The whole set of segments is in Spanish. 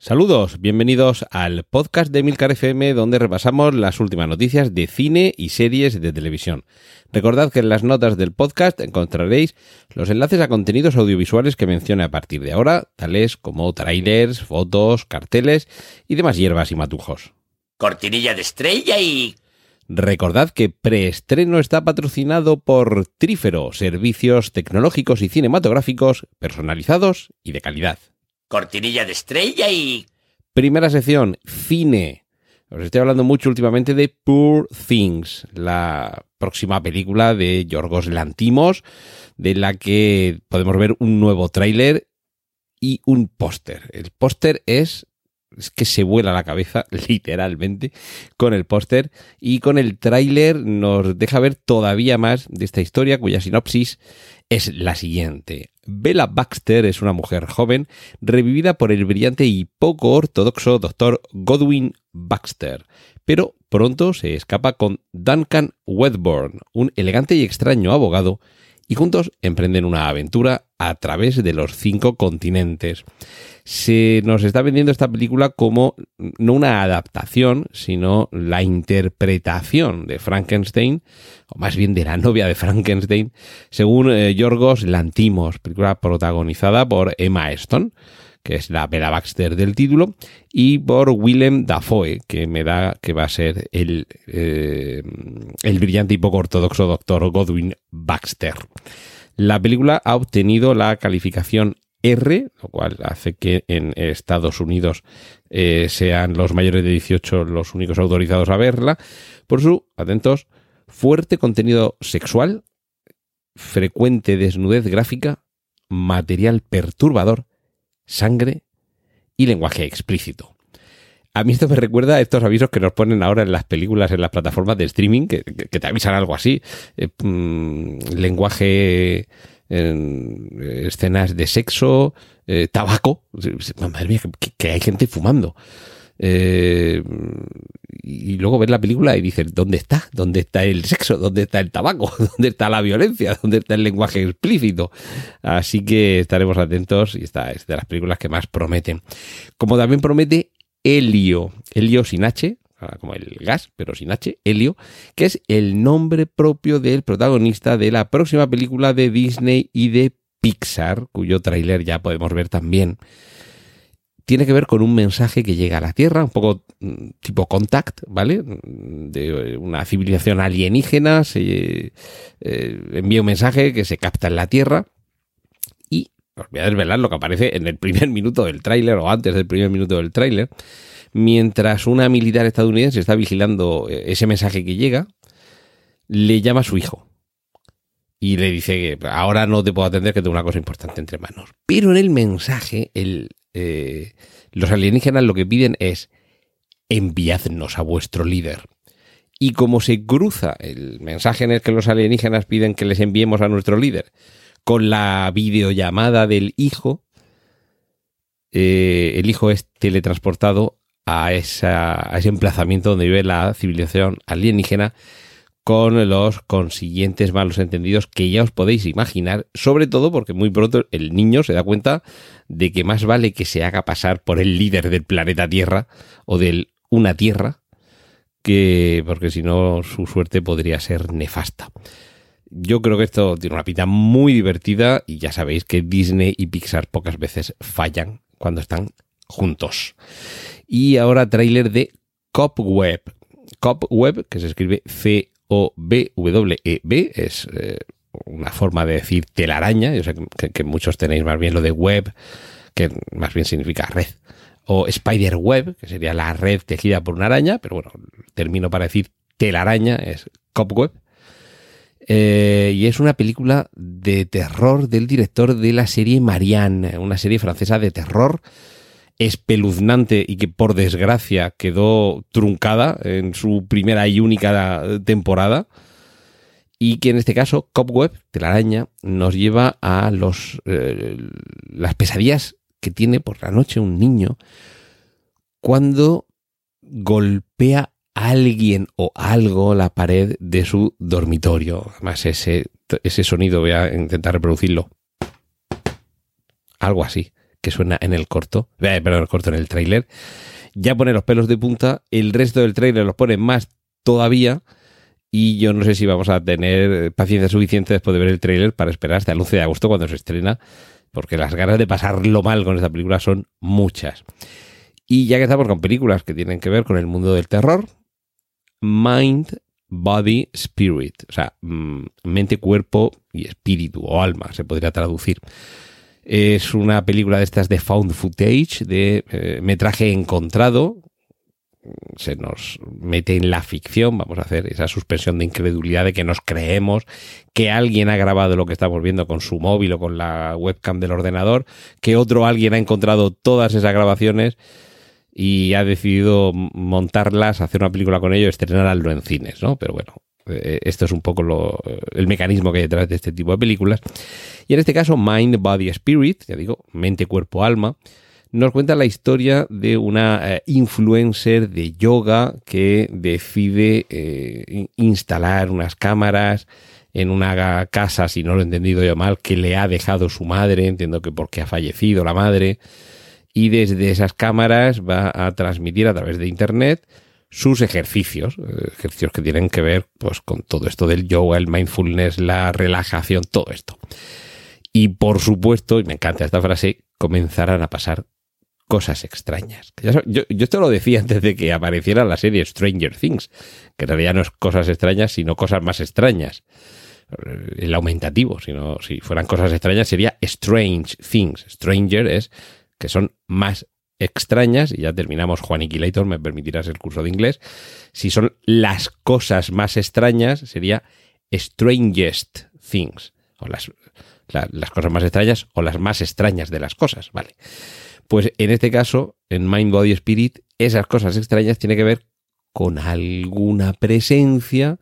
Saludos, bienvenidos al podcast de Milcar FM donde repasamos las últimas noticias de cine y series de televisión. Recordad que en las notas del podcast encontraréis los enlaces a contenidos audiovisuales que mencione a partir de ahora, tales como trailers, fotos, carteles y demás hierbas y matujos. Cortinilla de estrella y... Recordad que Preestreno está patrocinado por Trífero, servicios tecnológicos y cinematográficos personalizados y de calidad. Cortinilla de estrella y... Primera sección, cine. Os estoy hablando mucho últimamente de Poor Things, la próxima película de Yorgos Lantimos, de la que podemos ver un nuevo tráiler y un póster. El póster es es que se vuela la cabeza, literalmente, con el póster y con el tráiler nos deja ver todavía más de esta historia cuya sinopsis es la siguiente. Bella Baxter es una mujer joven revivida por el brillante y poco ortodoxo doctor Godwin Baxter, pero pronto se escapa con Duncan Wedborn, un elegante y extraño abogado, y juntos emprenden una aventura a través de los cinco continentes se nos está vendiendo esta película como no una adaptación, sino la interpretación de Frankenstein, o más bien de la novia de Frankenstein, según eh, Yorgos Lantimos, película protagonizada por Emma Stone, que es la Bella Baxter del título, y por Willem Dafoe, que me da que va a ser el, eh, el brillante y poco ortodoxo doctor Godwin Baxter. La película ha obtenido la calificación R, lo cual hace que en Estados Unidos eh, sean los mayores de 18 los únicos autorizados a verla, por su, atentos, fuerte contenido sexual, frecuente desnudez gráfica, material perturbador, sangre y lenguaje explícito. A mí esto me recuerda a estos avisos que nos ponen ahora en las películas, en las plataformas de streaming, que, te avisan algo así. Eh, mm, lenguaje en escenas de sexo, eh, tabaco. Madre mía, que, hay gente fumando. Eh, y luego ver la película y dices, ¿dónde está? ¿Dónde está el sexo? ¿Dónde está el tabaco? ¿Dónde está la violencia? ¿Dónde está el lenguaje explícito? Así que estaremos atentos y esta es de las películas que más prometen. Como también promete Helio, Helio sin H, como el gas, pero sin H, Helio, que es el nombre propio del protagonista de la próxima película de Disney y de Pixar, cuyo tráiler ya podemos ver también. Tiene que ver con un mensaje que llega a la Tierra, un poco mm, tipo contact, ¿vale? De una civilización alienígena, se eh, envía un mensaje que se capta en la Tierra os voy a desvelar lo que aparece en el primer minuto del tráiler o antes del primer minuto del tráiler mientras una militar estadounidense está vigilando eh, ese mensaje que llega, le llama a su hijo. Y le dice que ahora no te puedo atender, que tengo una cosa importante entre manos. Pero en el mensaje, el, eh, los alienígenas lo que piden es enviadnos a vuestro líder. Y como se cruza el mensaje en el que los alienígenas piden que les enviemos a nuestro líder con la videollamada del hijo, eh, el hijo es teletransportado a, ese emplazamiento donde vive la civilización alienígena con los consiguientes malos entendidos que ya os podéis imaginar, sobre todo porque muy pronto el niño se da cuenta de que más vale que se haga pasar por el líder del planeta Tierra o del una Tierra, que porque si no su suerte podría ser nefasta. Yo creo que esto tiene una pinta muy divertida y ya sabéis que Disney y Pixar pocas veces fallan cuando están juntos. Y ahora tráiler de Cobweb. Cobweb, que se escribe C-O-B-W-E-B, es eh, una forma de decir telaraña. Yo sé que, muchos tenéis más bien lo de web, que más bien significa red. O spider web, que sería la red tejida por una araña, pero bueno, el término para decir telaraña es Cobweb. Eh, y es una película de terror del director de la serie Marianne, una serie francesa de terror espeluznante y que por desgracia quedó truncada en su primera y única temporada y que en este caso Cobweb, de la araña, nos lleva a los, eh, las pesadillas que tiene por la noche un niño cuando golpea alguien o algo la pared de su dormitorio. Además, ese, ese sonido, voy a intentar reproducirlo. Algo así, que suena en el corto, eh, perdón, el corto en el tráiler. Ya pone los pelos de punta, el resto del tráiler los pone más todavía y yo no sé si vamos a tener paciencia suficiente después de ver el tráiler para esperar hasta el 11 de agosto cuando se estrena, porque las ganas de pasarlo mal con esta película son muchas. Y ya que estamos con películas que tienen que ver con el mundo del terror, Mind, Body, Spirit, o sea, mm, mente, cuerpo y espíritu o alma, se podría traducir. Es una película de estas de found footage, de eh, metraje encontrado, se nos mete en la ficción, vamos a hacer esa suspensión de incredulidad de que nos creemos que alguien ha grabado lo que estamos viendo con su móvil o con la webcam del ordenador, que otro alguien ha encontrado todas esas grabaciones y ha decidido montarlas, hacer una película con ello, estrenarlo en cines, ¿no? Pero bueno, eh, esto es un poco lo, el mecanismo que hay detrás de este tipo de películas. Y en este caso, Mind, Body, Spirit, ya digo, mente, cuerpo, alma, nos cuenta la historia de una eh, influencer de yoga que decide eh, instalar unas cámaras en una casa, si no lo he entendido yo mal, que le ha dejado su madre, entiendo que porque ha fallecido la madre, y desde esas cámaras va a transmitir a través de Internet sus ejercicios, ejercicios que tienen que ver pues, con todo esto del yoga, el mindfulness, la relajación, todo esto. Y por supuesto, y me encanta esta frase, comenzarán a pasar cosas extrañas. Yo, yo, esto lo decía antes de que apareciera la serie Stranger Things, que en realidad no es cosas extrañas, sino cosas más extrañas. El aumentativo, sino si fueran cosas extrañas sería Strange Things. Stranger es que son más extrañas, y ya terminamos, Juan Iquilator, me permitirás el curso de inglés. Si son las cosas más extrañas, sería strangest things, o las, las cosas más extrañas, o las más extrañas de las cosas, ¿vale? Pues en este caso, en Mind, Body, Spirit, esas cosas extrañas tienen que ver con alguna presencia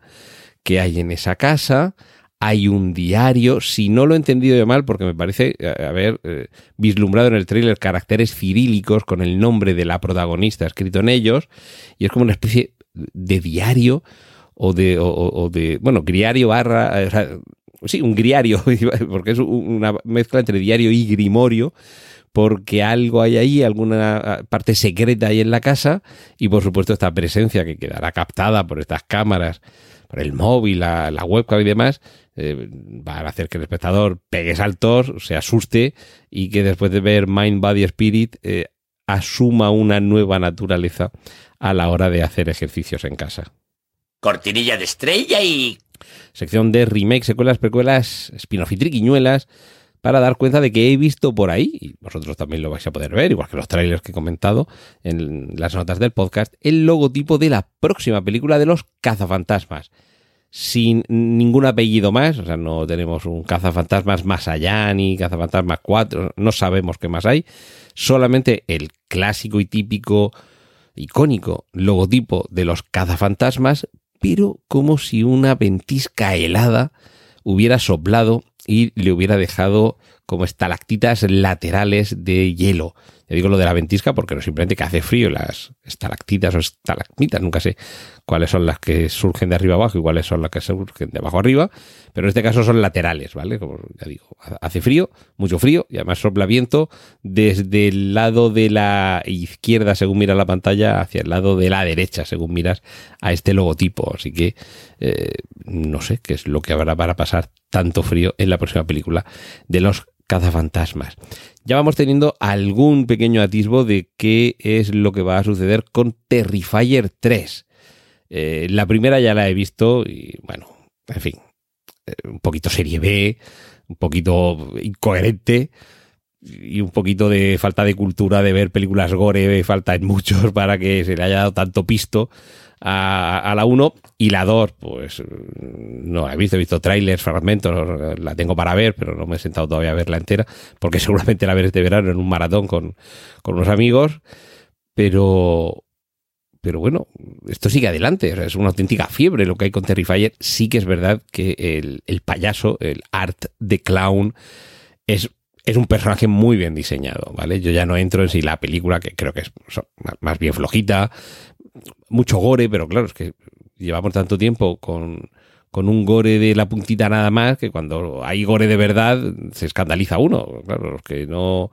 que hay en esa casa, hay un diario, si no lo he entendido yo mal, porque me parece haber eh, vislumbrado en el tráiler caracteres cirílicos con el nombre de la protagonista escrito en ellos, y es como una especie de diario o de, o, de bueno, griario barra, o sea, sí, un griario, porque es una mezcla entre diario y grimorio, porque algo hay ahí, alguna ah, parte secreta hay en la casa y por supuesto esta presencia que quedará captada por estas cámaras, por el móvil, la, webcam y demás, eh, va a hacer que el espectador pegue saltos, se asuste y que después de ver Mind, Body, Spirit eh, asuma una nueva naturaleza a la hora de hacer ejercicios en casa. Cortinilla de estrella y... Sección de remake, secuelas, precuelas, spin-off y triquiñuelas para dar cuenta de que he visto por ahí, y vosotros también lo vais a poder ver, igual que los trailers que he comentado en las notas del podcast, el logotipo de la próxima película de los cazafantasmas. Sin ningún apellido más, o sea, no tenemos un cazafantasmas más allá ni cazafantasmas 4, no sabemos qué más hay, solamente el clásico y típico, icónico logotipo de los cazafantasmas, pero como si una ventisca helada hubiera soplado y le hubiera dejado como estalactitas laterales de hielo. Ya digo lo de la ventisca porque no simplemente que hace frío, las estalactitas o estalagmitas, nunca sé cuáles son las que surgen de arriba abajo y cuáles son las que surgen de abajo arriba, pero en este caso son laterales, ¿vale? Como ya digo, hace frío, mucho frío y además sopla viento desde el lado de la izquierda según miras la pantalla hacia el lado de la derecha según miras a este logotipo, así que eh, no sé qué es lo que habrá para pasar tanto frío en la próxima película de los cazafantasmas. Ya vamos teniendo algún pequeño atisbo de qué es lo que va a suceder con Terrifier 3. Eh, la primera ya la he visto y bueno, en fin, eh, un poquito serie B, un poquito incoherente y un poquito de falta de cultura de ver películas gore, falta en muchos para que se le haya dado tanto pisto a, la 1 y la 2, pues no he visto, he visto trailers, fragmentos, la tengo para ver, pero no me he sentado todavía a verla entera, porque seguramente la veré este verano en un maratón con, con unos amigos, pero pero bueno, esto sigue adelante. Es una auténtica fiebre lo que hay con Terrifier. Sí que es verdad que el, el payaso, el art de clown, es, es un personaje muy bien diseñado, ¿vale? Yo ya no entro en si la película, que creo que es más bien flojita, mucho gore, pero claro, es que llevamos tanto tiempo con, con un gore de la puntita nada más que cuando hay gore de verdad se escandaliza uno. Claro, los que no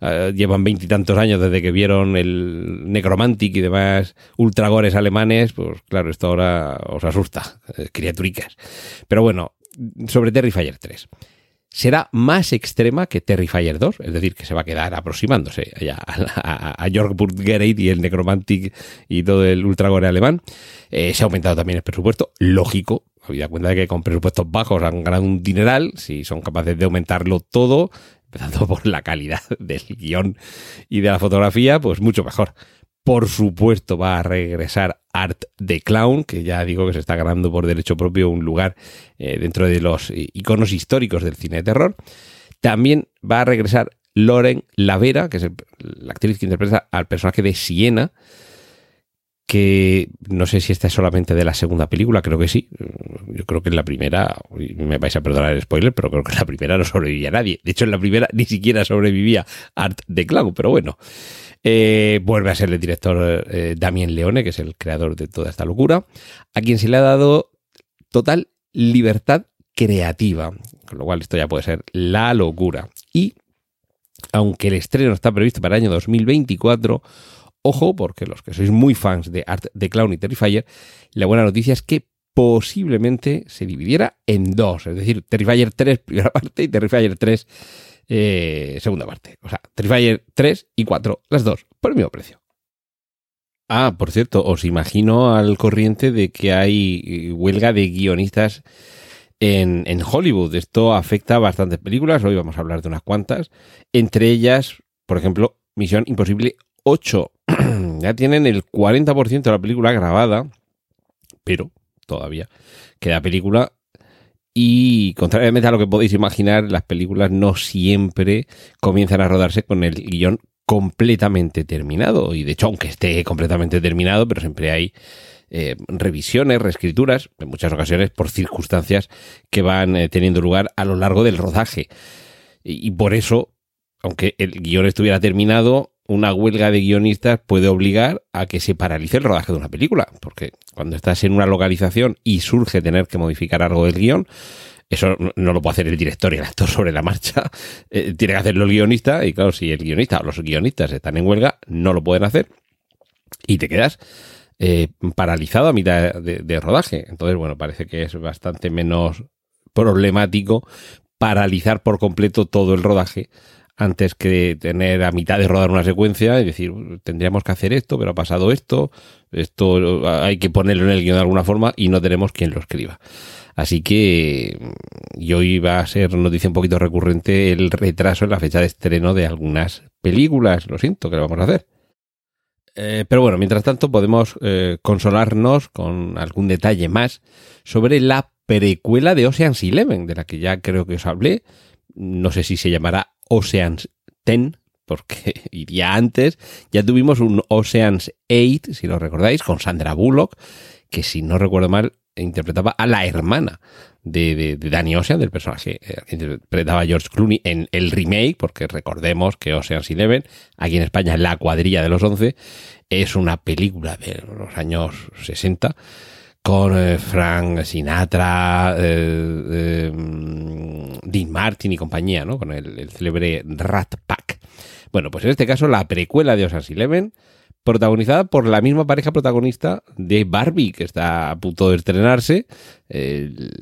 eh, llevan veintitantos años desde que vieron el Necromantic y demás ultragores alemanes, pues claro, esto ahora os asusta, eh, criaturicas. Pero bueno, sobre Terrifier 3 será más extrema que Terrifier 2, es decir, que se va a quedar aproximándose ya a, a, a Burgereit y el Necromantic y todo el ultragore alemán. Eh, se ha aumentado también el presupuesto, lógico, habida cuenta de que con presupuestos bajos han ganado un dineral, si son capaces de aumentarlo todo, empezando por la calidad del guion y de la fotografía, pues mucho mejor. Por supuesto va a regresar Art de Clown, que ya digo que se está ganando por derecho propio un lugar eh, dentro de los iconos históricos del cine de terror. También va a regresar Loren Lavera, que es el- la actriz que interpreta al personaje de Siena, que no sé si esta es solamente de la segunda película, creo que sí. Yo creo que en la primera, me vais a perdonar el spoiler, pero creo que en la primera no sobrevivía nadie. De hecho, en la primera ni siquiera sobrevivía Art de Clown, pero bueno. Eh, vuelve a ser el director eh, Damien Leone, que es el creador de toda esta locura, a quien se le ha dado total libertad creativa, con lo cual esto ya puede ser la locura. Y aunque el estreno está previsto para el año 2024, ojo, porque los que sois muy fans de Art de Clown y Terrifier, la buena noticia es que posiblemente se dividiera en dos, es decir, Terrifier 3 primera parte y Terrifier 3 eh, segunda parte. O sea, Terrifier 3 y 4, las dos, por el mismo precio. Ah, por cierto, os imagino al corriente de que hay eh, huelga de guionistas en, en Hollywood. Esto afecta a bastantes películas, hoy vamos a hablar de unas cuantas. Entre ellas, por ejemplo, Misión Imposible 8. ya tienen el 40% de la película grabada, pero todavía queda película y contrariamente a lo que podéis imaginar, las películas no siempre comienzan a rodarse con el guion completamente terminado. Y de hecho, aunque esté completamente terminado, pero siempre hay eh, revisiones, reescrituras, en muchas ocasiones por circunstancias que van eh, teniendo lugar a lo largo del rodaje. Y, y por eso, aunque el guion estuviera terminado, una huelga de guionistas puede obligar a que se paralice el rodaje de una película, porque cuando estás en una localización y surge tener que modificar algo del guion, eso no, lo puede hacer el director y el actor sobre la marcha, eh, tiene que hacerlo el guionista, y claro, si el guionista o los guionistas están en huelga, no lo pueden hacer, y te quedas eh, paralizado a mitad de rodaje. Entonces, bueno, parece que es bastante menos problemático paralizar por completo todo el rodaje antes que tener a mitad de rodar una secuencia y decir, tendríamos que hacer esto, pero ha pasado esto, esto hay que ponerlo en el guion de alguna forma y no tenemos quien lo escriba. Así que y hoy va a ser noticia un poquito recurrente el retraso en la fecha de estreno de algunas películas. Lo siento, que lo vamos a hacer. Eh, pero bueno, mientras tanto podemos eh, consolarnos con algún detalle más sobre la precuela de Ocean's Eleven, de la que ya creo que os hablé. No sé si se llamará Ocean's 10, porque iría antes. Ya tuvimos un Ocean's 8, si lo recordáis, con Sandra Bullock, que si no recuerdo mal, interpretaba a la hermana de, de, de Danny Ocean, del personaje que interpretaba George Clooney en el remake, porque recordemos que Ocean's Eleven, aquí en España, La cuadrilla de los 11, es una película de los años 60 con eh, Frank Sinatra, eh, eh, Dean Martin y compañía, ¿no? Con el, el célebre Rat Pack. Bueno, pues en este caso la precuela de Ocean's Eleven, protagonizada por la misma pareja protagonista de Barbie, que está a punto de estrenarse, el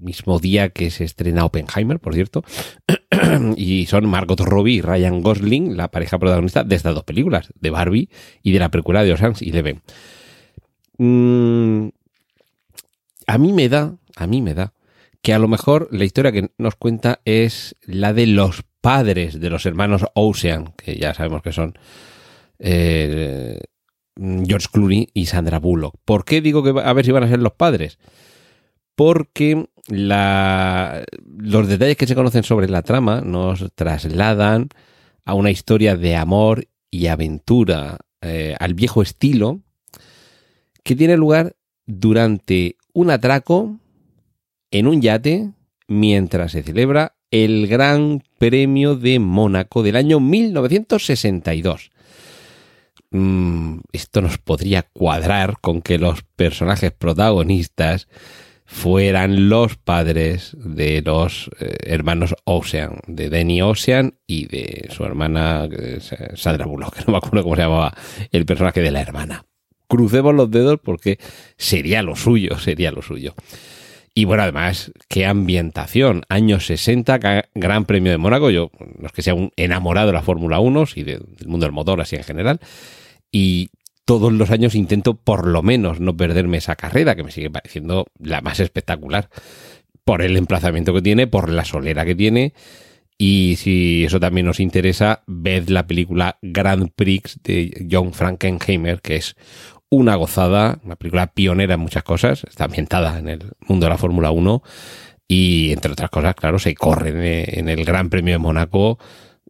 mismo día que se estrena Oppenheimer, por cierto, y son Margot Robbie y Ryan Gosling, la pareja protagonista de estas dos películas, de Barbie y de la precuela de Ocean's Eleven. Mm, a mí me da, a mí me da, que a lo mejor la historia que nos cuenta es la de los padres de los hermanos Ocean, que ya sabemos que son eh, George Clooney y Sandra Bullock. ¿Por qué digo que a ver si van a ser los padres? Porque los detalles que se conocen sobre la trama nos trasladan a una historia de amor y aventura eh, al viejo estilo, que tiene lugar durante un atraco en un yate mientras se celebra el Gran Premio de Mónaco del año 1962. Mm, esto nos podría cuadrar con que los personajes protagonistas fueran los padres de los eh, hermanos Ocean, de Denny Ocean y de su hermana eh, Sandra Bullock, que no me acuerdo cómo se llamaba el personaje de la hermana. Crucemos los dedos porque sería lo suyo, sería lo suyo. Y bueno, además, qué ambientación. Años 60, Gran Premio de Mónaco. Yo no es que sea un enamorado de la Fórmula 1, y del mundo del motor así en general. Y todos los años intento por lo menos no perderme esa carrera, que me sigue pareciendo la más espectacular. Por el emplazamiento que tiene, por la solera que tiene. Y si eso también os interesa, ved la película Grand Prix de John Frankenheimer, que es una gozada, una película pionera en muchas cosas, está ambientada en el mundo de la Fórmula 1 y entre otras cosas, claro, se corre en el Gran Premio de Mónaco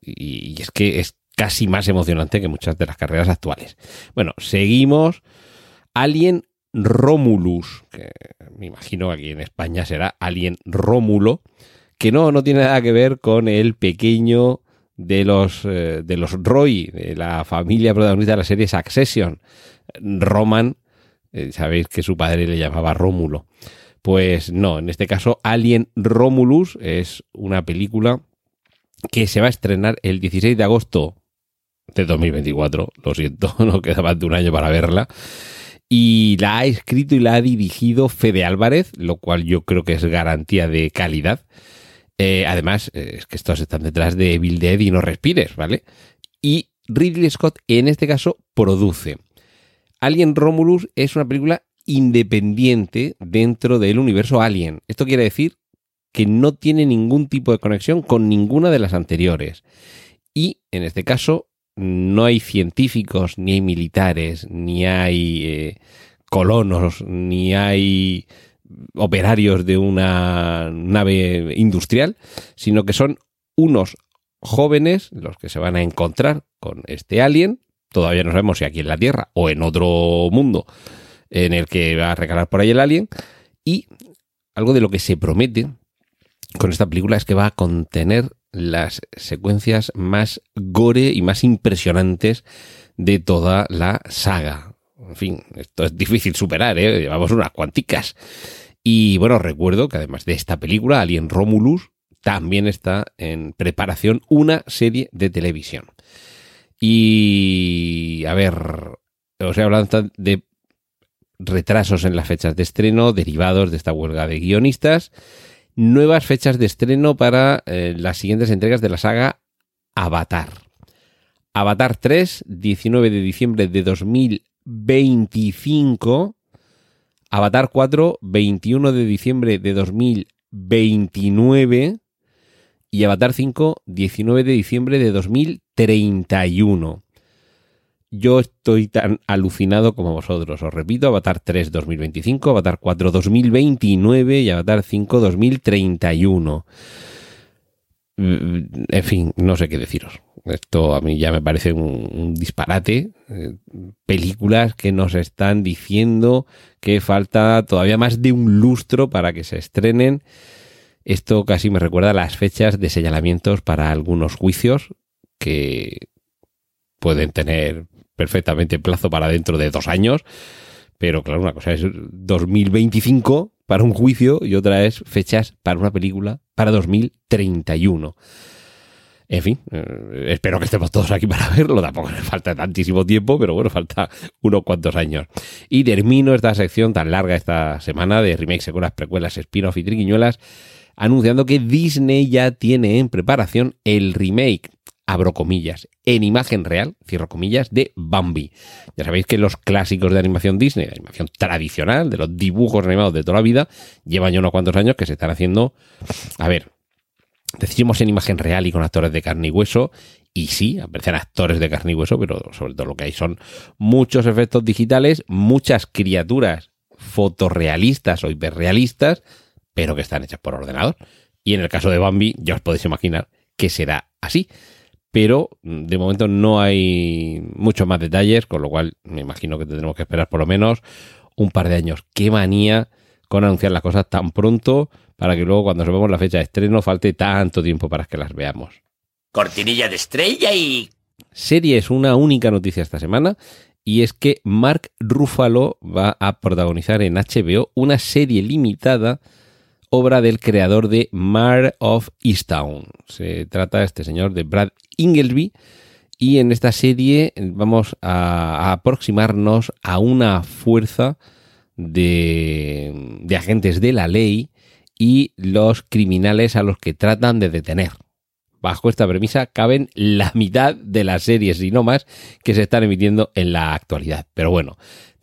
y es que es casi más emocionante que muchas de las carreras actuales. Bueno, seguimos. Alien Romulus, que me imagino aquí en España será Alien Rómulo, que no, no tiene nada que ver con el pequeño de los, eh, de los Roy, de la familia protagonista de la serie Succession. Roman, eh, sabéis que su padre le llamaba Rómulo. Pues no, en este caso Alien Romulus es una película que se va a estrenar el 16 de agosto de 2024. Lo siento, no queda más de un año para verla. Y la ha escrito y la ha dirigido Fede Álvarez, lo cual yo creo que es garantía de calidad. Eh, además, eh, es que estos están detrás de Evil Dead y No Respires, ¿vale? Y Ridley Scott, en este caso, produce. Alien Romulus es una película independiente dentro del universo Alien. Esto quiere decir que no tiene ningún tipo de conexión con ninguna de las anteriores. Y en este caso no hay científicos, ni hay militares, ni hay eh, colonos, ni hay operarios de una nave industrial, sino que son unos jóvenes los que se van a encontrar con este alien todavía no sabemos si aquí en la Tierra o en otro mundo en el que va a recalar por ahí el alien. Y algo de lo que se promete con esta película es que va a contener las secuencias más gore y más impresionantes de toda la saga. En fin, esto es difícil superar, ¿eh? llevamos unas cuanticas. Y bueno, recuerdo que además de esta película, Alien Romulus, también está en preparación una serie de televisión. Y a ver, os he hablado de retrasos en las fechas de estreno derivados de esta huelga de guionistas. Nuevas fechas de estreno para eh, las siguientes entregas de la saga Avatar. Avatar 3, 19 de diciembre de 2025. Avatar 4, 21 de diciembre de 2029 y Avatar 5, 19 de diciembre de 2031. Yo estoy tan alucinado como vosotros. Os repito, Avatar 3 2025, Avatar 4 2029 y Avatar 5 2031. En fin, no sé qué deciros. Esto a mí ya me parece un, disparate. Eh, películas que nos están diciendo que falta todavía más de un lustro para que se estrenen esto casi me recuerda a las fechas de señalamientos para algunos juicios que pueden tener perfectamente plazo para dentro de dos años. Pero claro, una cosa es 2025 para un juicio y otra es fechas para una película para 2031. En fin, eh, espero que estemos todos aquí para verlo. Tampoco me falta tantísimo tiempo, pero bueno, falta unos cuantos años. Y termino esta sección tan larga esta semana de remakes, secuelas, precuelas, spin-off y triquiñuelas anunciando que Disney ya tiene en preparación el remake, abro comillas, en imagen real, cierro comillas, de Bambi. Ya sabéis que los clásicos de animación Disney, de animación tradicional, de los dibujos animados de toda la vida, llevan ya unos cuantos años que se están haciendo, a ver, decimos en imagen real y con actores de carne y hueso, y sí, aparecen actores de carne y hueso, pero sobre todo lo que hay son muchos efectos digitales, muchas criaturas fotorrealistas o hiperrealistas, pero que están hechas por ordenador. Y en el caso de Bambi, ya os podéis imaginar que será así. Pero mm, de momento no hay muchos más detalles, con lo cual me imagino que tendremos que esperar por lo menos un par de años. Qué manía con anunciar las cosas tan pronto para que luego cuando sepamos la fecha de estreno falte tanto tiempo para que las veamos. Cortinilla de estrella y... Serie es una única noticia esta semana y es que Mark Ruffalo va a protagonizar en HBO una serie limitada obra del creador de Mar of Easttown. Se trata este señor de Brad Ingleby y en esta serie vamos a, aproximarnos a una fuerza de, de agentes de la ley y los criminales a los que tratan de detener. Bajo esta premisa caben la mitad de las series y no más que se están emitiendo en la actualidad. Pero bueno,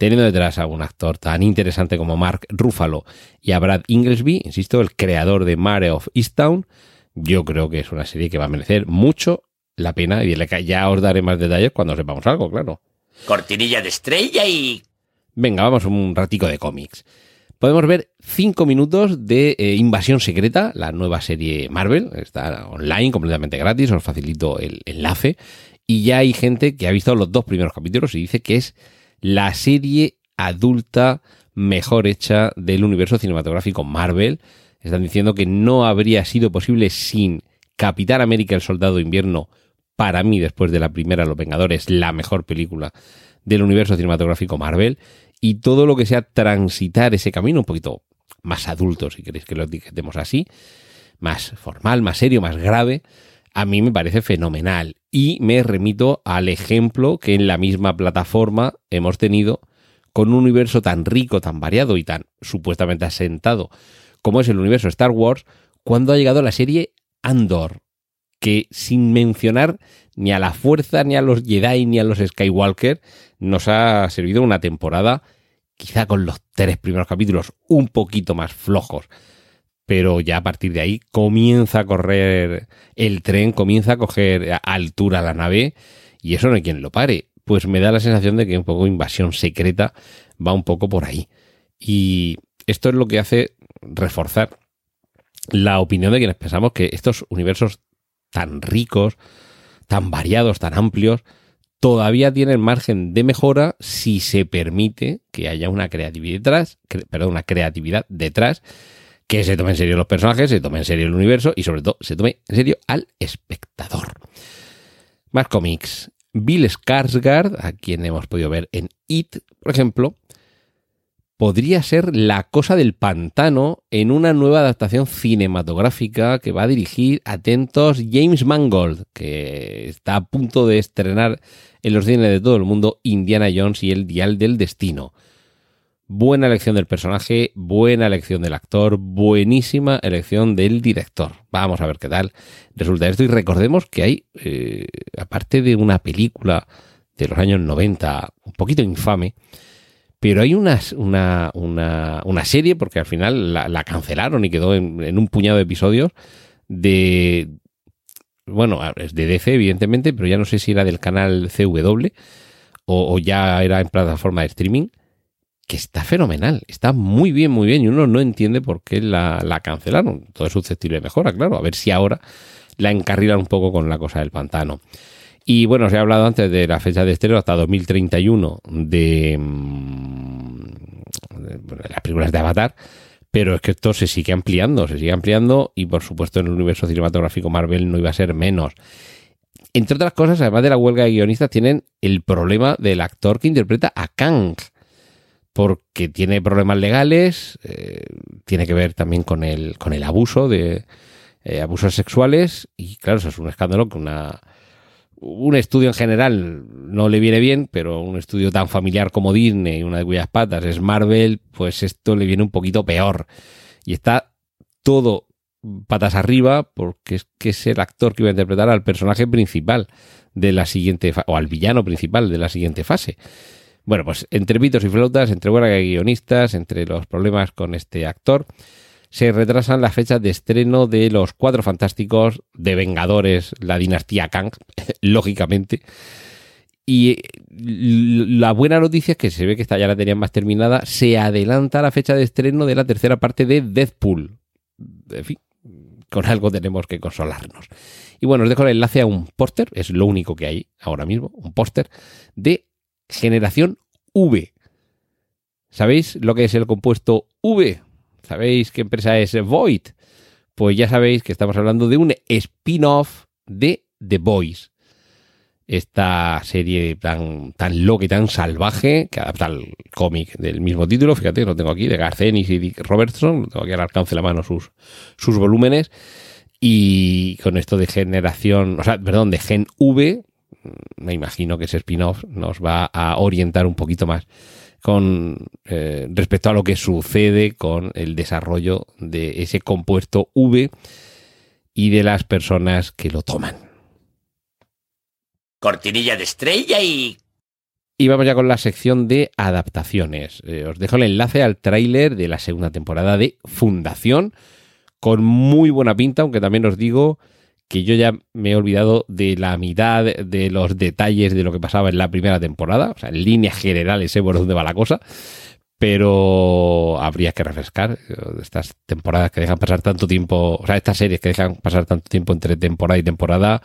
teniendo detrás a un actor tan interesante como Mark Ruffalo y a Brad Inglesby, insisto, el creador de Mare of Easttown, yo creo que es una serie que va a merecer mucho la pena y ya os daré más detalles cuando sepamos algo, claro. Cortinilla de estrella y... Venga, vamos un ratico de cómics podemos ver cinco minutos de eh, Invasión Secreta, la nueva serie Marvel. Está online, completamente gratis, os facilito el enlace. Y ya hay gente que ha visto los dos primeros capítulos y dice que es la serie adulta mejor hecha del universo cinematográfico Marvel. Están diciendo que no habría sido posible sin Capitán América el Soldado de Invierno. Para mí, después de la primera Los Vengadores, la mejor película del universo cinematográfico Marvel y todo lo que sea transitar ese camino un poquito más adulto, si queréis que lo digamos así, más formal, más serio, más grave, a mí me parece fenomenal. Y me remito al ejemplo que en la misma plataforma hemos tenido con un universo tan rico, tan variado y tan supuestamente asentado como es el universo Star Wars, cuando ha llegado la serie Andor, que sin mencionar ni a la fuerza, ni a los Jedi, ni a los Skywalker, nos ha servido una temporada, quizá con los tres primeros capítulos un poquito más flojos, pero ya a partir de ahí comienza a correr el tren, comienza a coger altura la nave, y eso no hay quien lo pare. Pues me da la sensación de que un poco invasión secreta va un poco por ahí. Y esto es lo que hace reforzar la opinión de quienes pensamos que estos universos tan ricos, tan variados, tan amplios, todavía tienen margen de mejora si se permite que haya una creatividad detrás, perdón, una creatividad detrás, que se tome en serio los personajes, se tome en serio el universo y sobre todo se tome en serio al espectador. Más cómics. Bill Skarsgård, a quien hemos podido ver en It, por ejemplo, podría ser La Cosa del Pantano en una nueva adaptación cinematográfica que va a dirigir, atentos, James Mangold, que está a punto de estrenar en los cines de todo el mundo Indiana Jones y el Dial del Destino. Buena elección del personaje, buena elección del actor, buenísima elección del director. Vamos a ver qué tal resulta esto. Y recordemos que hay, eh, aparte de una película de los años 90, un poquito infame, pero hay una, una, una, serie, porque al final la, cancelaron y quedó en, un puñado de episodios, de... Bueno, es de DC, evidentemente, pero ya no sé si era del canal CW o, ya era en plataforma de streaming, que está fenomenal, está muy bien, muy bien, y uno no entiende por qué la, la cancelaron. Todo es susceptible de mejora, claro, a ver si ahora la encarrilan un poco con la cosa del pantano. Y bueno, os he hablado antes de la fecha de estreno hasta 2031 de, mm, de las películas de Avatar, pero es que esto se sigue ampliando, se sigue ampliando y por supuesto en el universo cinematográfico Marvel no iba a ser menos. Entre otras cosas, además de la huelga de guionistas, tienen el problema del actor que interpreta a Kang, porque tiene problemas legales, eh, tiene que ver también con el, con el abuso de eh, abusos sexuales y claro, eso es un escándalo que una un estudio en general no le viene bien, pero un estudio tan familiar como Disney, una de cuyas patas es Marvel, pues esto le viene un poquito peor. Y está todo patas arriba porque es que es el actor que iba a interpretar al personaje principal de la siguiente o al villano principal de la siguiente fase. Bueno, pues entre pitos y flautas, entre huelga de guionistas, entre los problemas con este actor, se retrasan las fechas de estreno de los Cuatro Fantásticos, de Vengadores, la dinastía Kang, lógicamente. Y la buena noticia es que se ve que esta ya la tenían más terminada. Se adelanta la fecha de estreno de la tercera parte de Deadpool. En fin, con algo tenemos que consolarnos. Y bueno, os dejo el enlace a un póster, es lo único que hay ahora mismo, un póster de Generación V. ¿Sabéis lo que es el compuesto V? ¿Sabéis qué empresa es Void? Pues ya sabéis que estamos hablando de un spin-off de The Boys. Esta serie tan, loca y tan salvaje que adapta al cómic del mismo título, fíjate, lo tengo aquí, de Garcenis y Dick Robertson, tengo aquí al alcance de la mano sus, sus volúmenes. Y con esto de generación, o sea, perdón, de Gen V, me imagino que ese spin-off nos va a orientar un poquito más con eh, respecto a lo que sucede con el desarrollo de ese compuesto V y de las personas que lo toman. Cortinilla de estrella y... Y vamos ya con la sección de adaptaciones. Eh, os dejo el enlace al tráiler de la segunda temporada de Fundación, con muy buena pinta, aunque también os digo que yo ya me he olvidado de la mitad de los detalles de lo que pasaba en la primera temporada. O sea, en líneas generales sé por dónde va la cosa. Pero habría que refrescar estas temporadas que dejan pasar tanto tiempo, o sea, estas series que dejan pasar tanto tiempo entre temporada y temporada.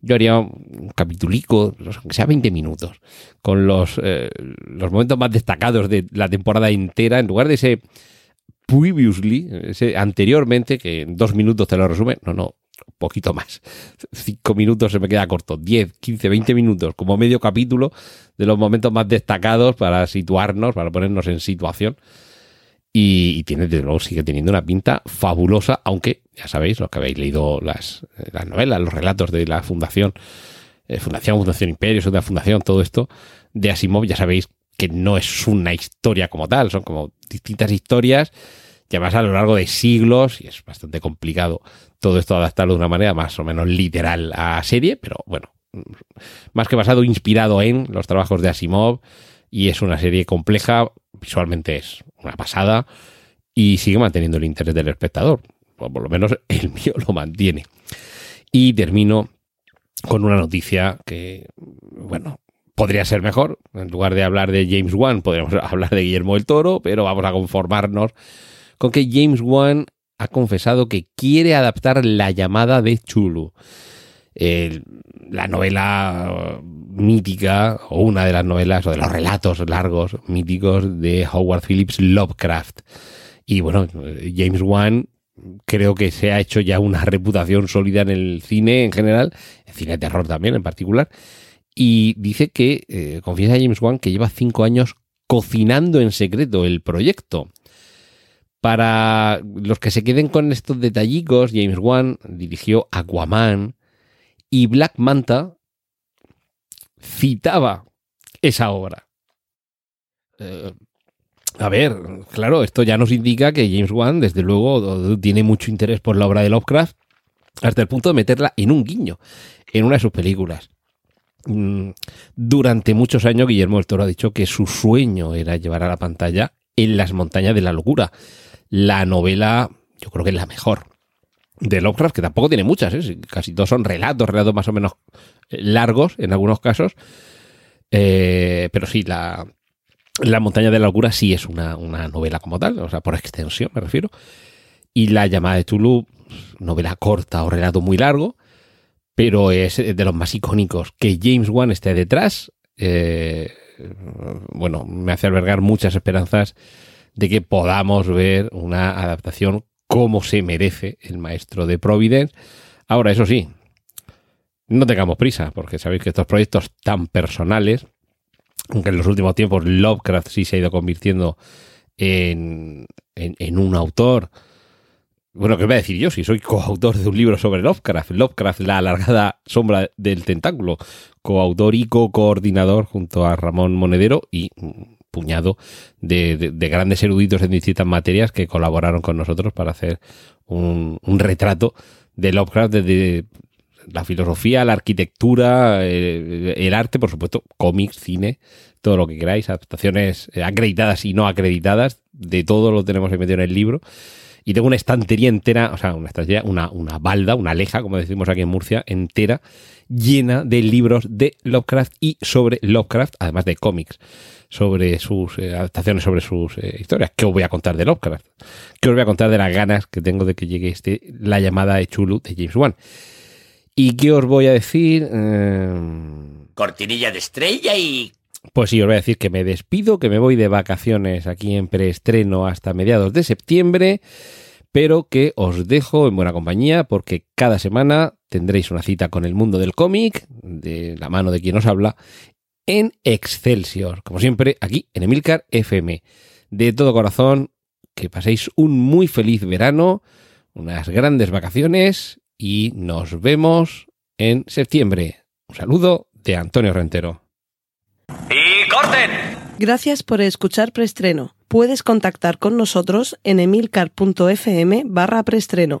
Yo haría un capitulico, aunque sea 20 minutos, con los, eh, los momentos más destacados de la temporada entera, en lugar de ese previously, ese anteriormente, que en dos minutos te lo resume. No, no, un poquito más. Cinco minutos se me queda corto. 10, 15, 20 minutos, como medio capítulo de los momentos más destacados para situarnos, para ponernos en situación. Y, tiene, desde luego, sigue teniendo una pinta fabulosa, aunque ya sabéis, los que habéis leído las, las novelas, los relatos de la Fundación, eh, Fundación, Fundación Imperio, Segunda Fundación, todo esto de Asimov, ya sabéis que no es una historia como tal, son como distintas historias que a lo largo de siglos y es bastante complicado todo esto adaptarlo de una manera más o menos literal a serie, pero bueno, más que basado, inspirado en los trabajos de Asimov y es una serie compleja, visualmente es una pasada y sigue manteniendo el interés del espectador, o por lo menos el mío lo mantiene. Y termino con una noticia que, bueno, podría ser mejor. En lugar de hablar de James Wan, podríamos hablar de Guillermo del Toro, pero vamos a conformarnos con que James Wan ha confesado que quiere adaptar La llamada de Chulu. la novela mítica, o una de las novelas, o de los relatos largos míticos de Howard Phillips Lovecraft. Y bueno, James Wan creo que se ha hecho ya una reputación sólida en el cine en general, en cine de terror también en particular, y dice que, eh, confiesa James Wan, que lleva cinco años cocinando en secreto el proyecto. Para los que se queden con estos detallicos, James Wan dirigió Aquaman y Black Manta citaba esa obra. Eh, a ver, claro, esto ya nos indica que James Wan, desde luego, tiene mucho interés por la obra de Lovecraft, hasta el punto de meterla en un guiño, en una de sus películas. Mm, durante muchos años, Guillermo del Toro ha dicho que su sueño era llevar a la pantalla en las montañas de la locura la novela, yo creo que es la mejor de Lovecraft, que tampoco tiene muchas, ¿eh? casi todos son relatos, relatos más o menos eh, largos en algunos casos. Eh, pero sí, la, la montaña de la locura sí es una, una, novela como tal, o sea, por extensión me refiero. Y la llamada de Tulu, novela corta o relato muy largo, pero es de los más icónicos. Que James Wan esté detrás, bueno, me hace albergar muchas esperanzas de que podamos ver una adaptación como se merece el maestro de Providence. Ahora, eso sí, no tengamos prisa, porque sabéis que estos proyectos tan personales, aunque en los últimos tiempos Lovecraft sí se ha ido convirtiendo en, en, un autor. Bueno, ¿qué voy a decir yo? Si soy coautor de un libro sobre Lovecraft, Lovecraft, la alargada sombra del tentáculo, coautor y co-coordinador junto a Ramón Monedero y puñado de, grandes eruditos en distintas materias que colaboraron con nosotros para hacer un, retrato de Lovecraft desde la filosofía, la arquitectura, el, el, arte, por supuesto, cómics, cine, todo lo que queráis, adaptaciones acreditadas y no acreditadas, de todo lo tenemos metido en el libro. Y tengo una estantería entera, o sea, una estantería, una, una balda, una leja, como decimos aquí en Murcia, entera, llena de libros de Lovecraft y sobre Lovecraft, además de cómics sobre sus eh, adaptaciones, sobre sus eh, historias. ¿Qué os voy a contar de Lovecraft? ¿Qué os voy a contar de las ganas que tengo de que llegue este, la llamada de Chulu de James Wan? ¿Y qué os voy a decir? Cortinilla de estrella y... Pues sí, os voy a decir que me despido, que me voy de vacaciones aquí en preestreno hasta mediados de septiembre, pero que os dejo en buena compañía porque cada semana tendréis una cita con el mundo del cómic, de la mano de quien os habla, en Excelsior, como siempre, aquí en Emilcar FM. De todo corazón, que paséis un muy feliz verano, unas grandes vacaciones y nos vemos en septiembre. Un saludo de Antonio Rentero. ¡Y corten! Gracias por escuchar Preestreno. Puedes contactar con nosotros en emilcar.fm barra preestreno,